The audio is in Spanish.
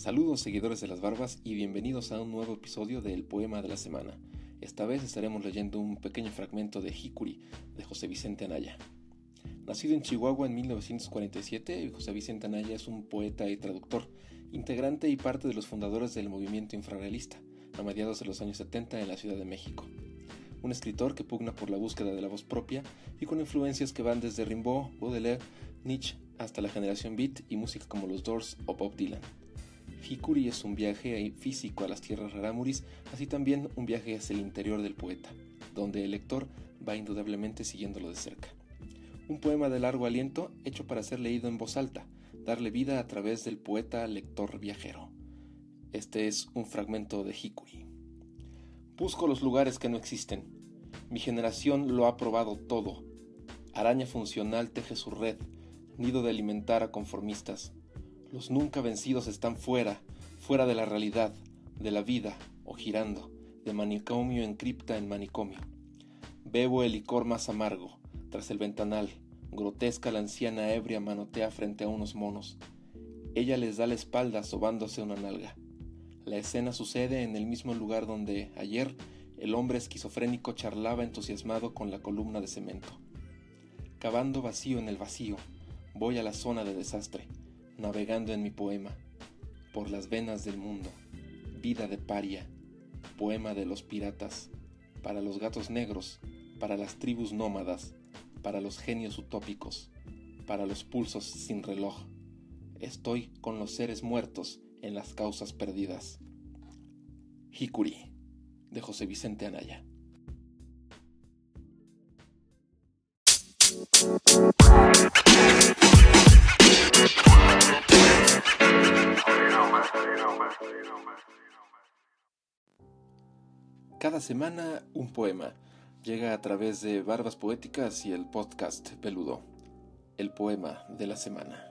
Saludos seguidores de las barbas y bienvenidos a un nuevo episodio del Poema de la Semana. Esta vez estaremos leyendo un pequeño fragmento de Hikuri de José Vicente Anaya. Nacido en Chihuahua en 1947, José Vicente Anaya es un poeta y traductor, integrante y parte de los fundadores del movimiento infrarrealista, a mediados de los años 70 en la Ciudad de México. Un escritor que pugna por la búsqueda de la voz propia y con influencias que van desde Rimbaud, Baudelaire, Nietzsche hasta la generación beat y música como los Doors o Bob Dylan. Hikuri es un viaje físico a las tierras rarámuris, así también un viaje hacia el interior del poeta, donde el lector va indudablemente siguiéndolo de cerca. Un poema de largo aliento hecho para ser leído en voz alta, darle vida a través del poeta lector viajero. Este es un fragmento de Hikuri. Busco los lugares que no existen. Mi generación lo ha probado todo. Araña funcional teje su red, nido de alimentar a conformistas. Los nunca vencidos están fuera, fuera de la realidad, de la vida, o girando, de manicomio en cripta en manicomio. Bebo el licor más amargo, tras el ventanal, grotesca la anciana ebria manotea frente a unos monos. Ella les da la espalda sobándose una nalga. La escena sucede en el mismo lugar donde, ayer, el hombre esquizofrénico charlaba entusiasmado con la columna de cemento. Cavando vacío en el vacío, voy a la zona de desastre, navegando en mi poema, por las venas del mundo, vida de paria, poema de los piratas, para los gatos negros, para las tribus nómadas, para los genios utópicos, para los pulsos sin reloj. Estoy con los seres muertos en las causas perdidas. Hikuri, de José Vicente Anaya. Cada semana un poema llega a través de Barbas Poéticas y el podcast Peludo, el poema de la semana.